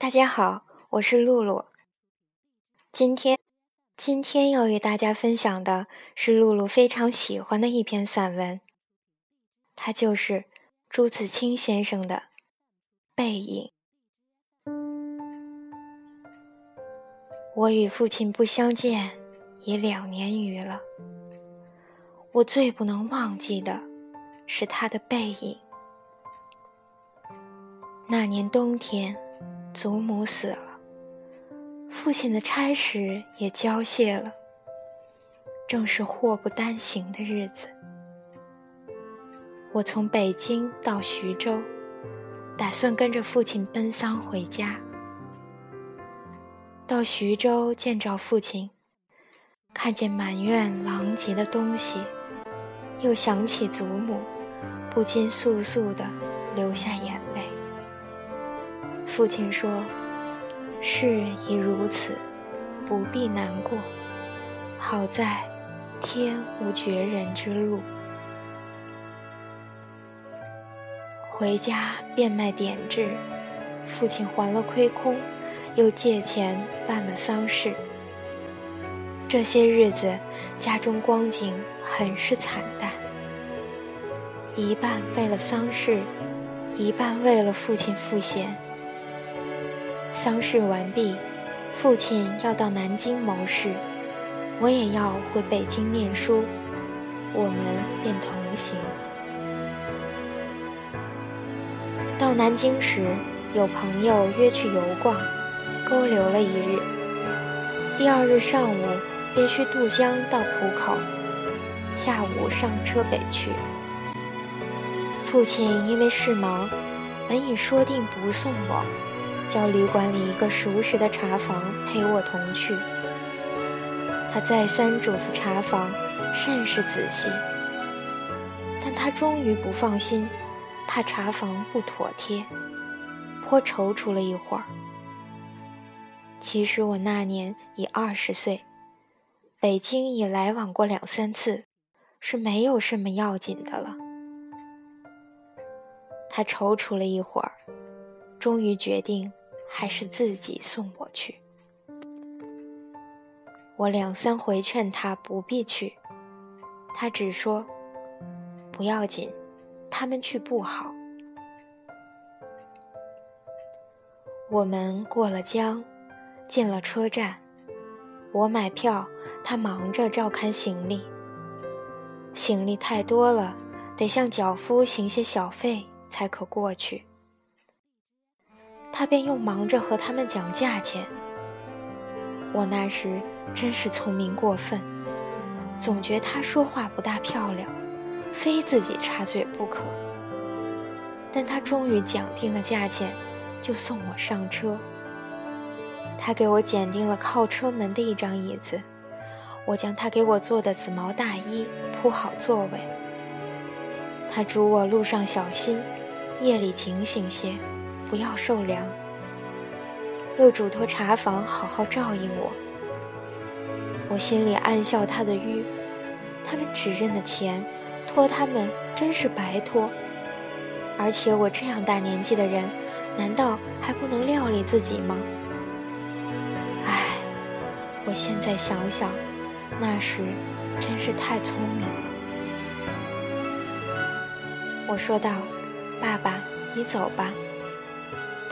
大家好，我是露露。今天，今天要与大家分享的是露露非常喜欢的一篇散文，它就是朱自清先生的《背影》。我与父亲不相见已两年余了，我最不能忘记的是他的背影。那年冬天，祖母死了。父亲的差事也交卸了，正是祸不单行的日子。我从北京到徐州，打算跟着父亲奔丧回家。到徐州见着父亲，看见满院狼藉的东西，又想起祖母，不禁簌簌地流下眼泪。父亲说。事已如此，不必难过。好在天无绝人之路。回家变卖典质，父亲还了亏空，又借钱办了丧事。这些日子，家中光景很是惨淡，一半为了丧事，一半为了父亲赋闲。丧事完毕，父亲要到南京谋事，我也要回北京念书，我们便同行。到南京时，有朋友约去游逛，勾留了一日。第二日上午便去渡江到浦口，下午上车北去。父亲因为事忙，本已说定不送我。叫旅馆里一个熟识的茶房陪我同去。他再三嘱咐茶房，甚是仔细。但他终于不放心，怕茶房不妥帖，颇踌躇了一会儿。其实我那年已二十岁，北京已来往过两三次，是没有什么要紧的了。他踌躇了一会儿，终于决定。还是自己送我去。我两三回劝他不必去，他只说不要紧，他们去不好。我们过了江，进了车站，我买票，他忙着照看行李。行李太多了，得向脚夫行些小费才可过去。他便又忙着和他们讲价钱。我那时真是聪明过分，总觉他说话不大漂亮，非自己插嘴不可。但他终于讲定了价钱，就送我上车。他给我拣定了靠车门的一张椅子，我将他给我做的紫毛大衣铺好座位。他嘱我路上小心，夜里警醒些。不要受凉，又嘱托茶房好好照应我。我心里暗笑他的愚，他们只认得钱，托他们真是白托。而且我这样大年纪的人，难道还不能料理自己吗？唉，我现在想想，那时真是太聪明了。我说道：“爸爸，你走吧。”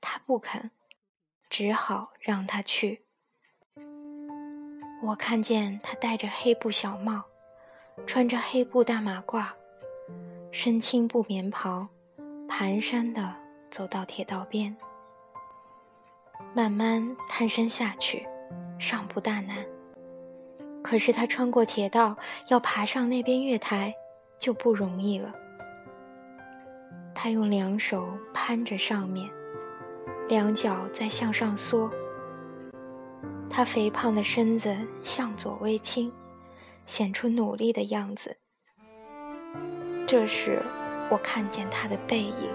他不肯，只好让他去。我看见他戴着黑布小帽，穿着黑布大马褂，身青布棉袍，蹒跚地走到铁道边，慢慢探身下去，尚不大难。可是他穿过铁道，要爬上那边月台，就不容易了。他用两手攀着上面。两脚在向上缩。他肥胖的身子向左微倾，显出努力的样子。这时，我看见他的背影，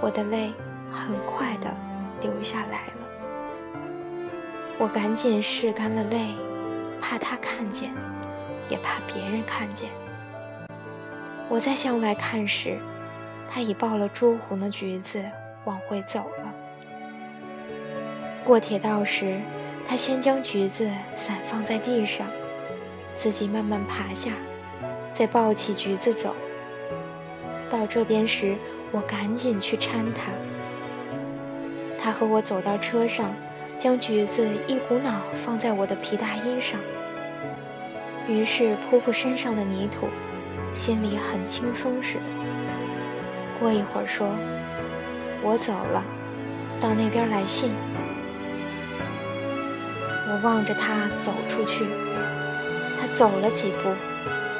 我的泪很快的流下来了。我赶紧拭干了泪，怕他看见，也怕别人看见。我在向外看时，他已抱了朱红的橘子往回走了。过铁道时，他先将橘子散放在地上，自己慢慢爬下，再抱起橘子走。到这边时，我赶紧去搀他。他和我走到车上，将橘子一股脑放在我的皮大衣上，于是扑扑身上的泥土，心里很轻松似的。过一会儿说：“我走了，到那边来信。”我望着他走出去，他走了几步，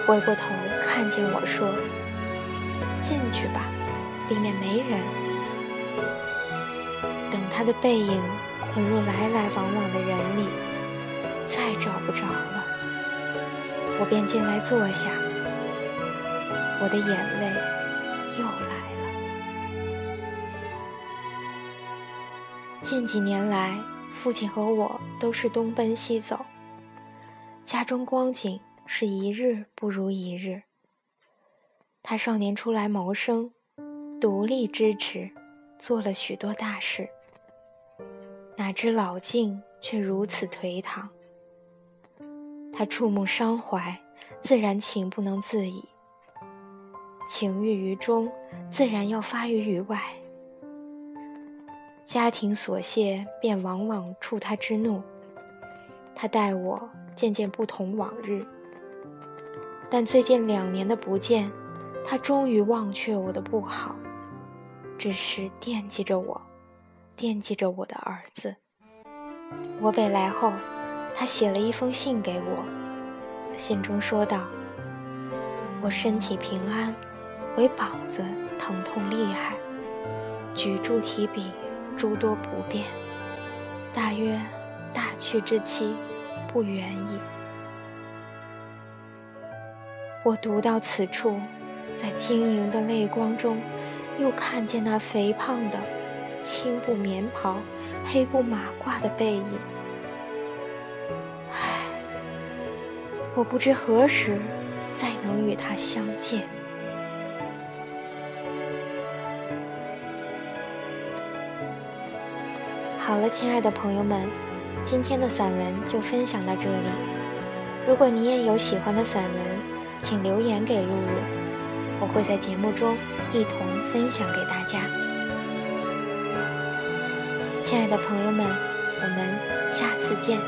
回过头看见我说：“进去吧，里面没人。”等他的背影混入来来往往的人里，再找不着了，我便进来坐下。我的眼泪又来近几年来。父亲和我都是东奔西走，家中光景是一日不如一日。他少年出来谋生，独立支持，做了许多大事。哪知老境却如此颓唐。他触目伤怀，自然情不能自已。情郁于中，自然要发于于外。家庭琐屑便往往触他之怒，他待我渐渐不同往日。但最近两年的不见，他终于忘却我的不好，只是惦记着我，惦记着我的儿子。我北来后，他写了一封信给我，信中说道：“我身体平安，唯膀子疼痛厉害，举箸提笔。”诸多不便，大约大去之期不远矣。我读到此处，在晶莹的泪光中，又看见那肥胖的青布棉袍、黑布马褂的背影。唉，我不知何时再能与他相见。好了，亲爱的朋友们，今天的散文就分享到这里。如果你也有喜欢的散文，请留言给露露，我会在节目中一同分享给大家。亲爱的朋友们，我们下次见。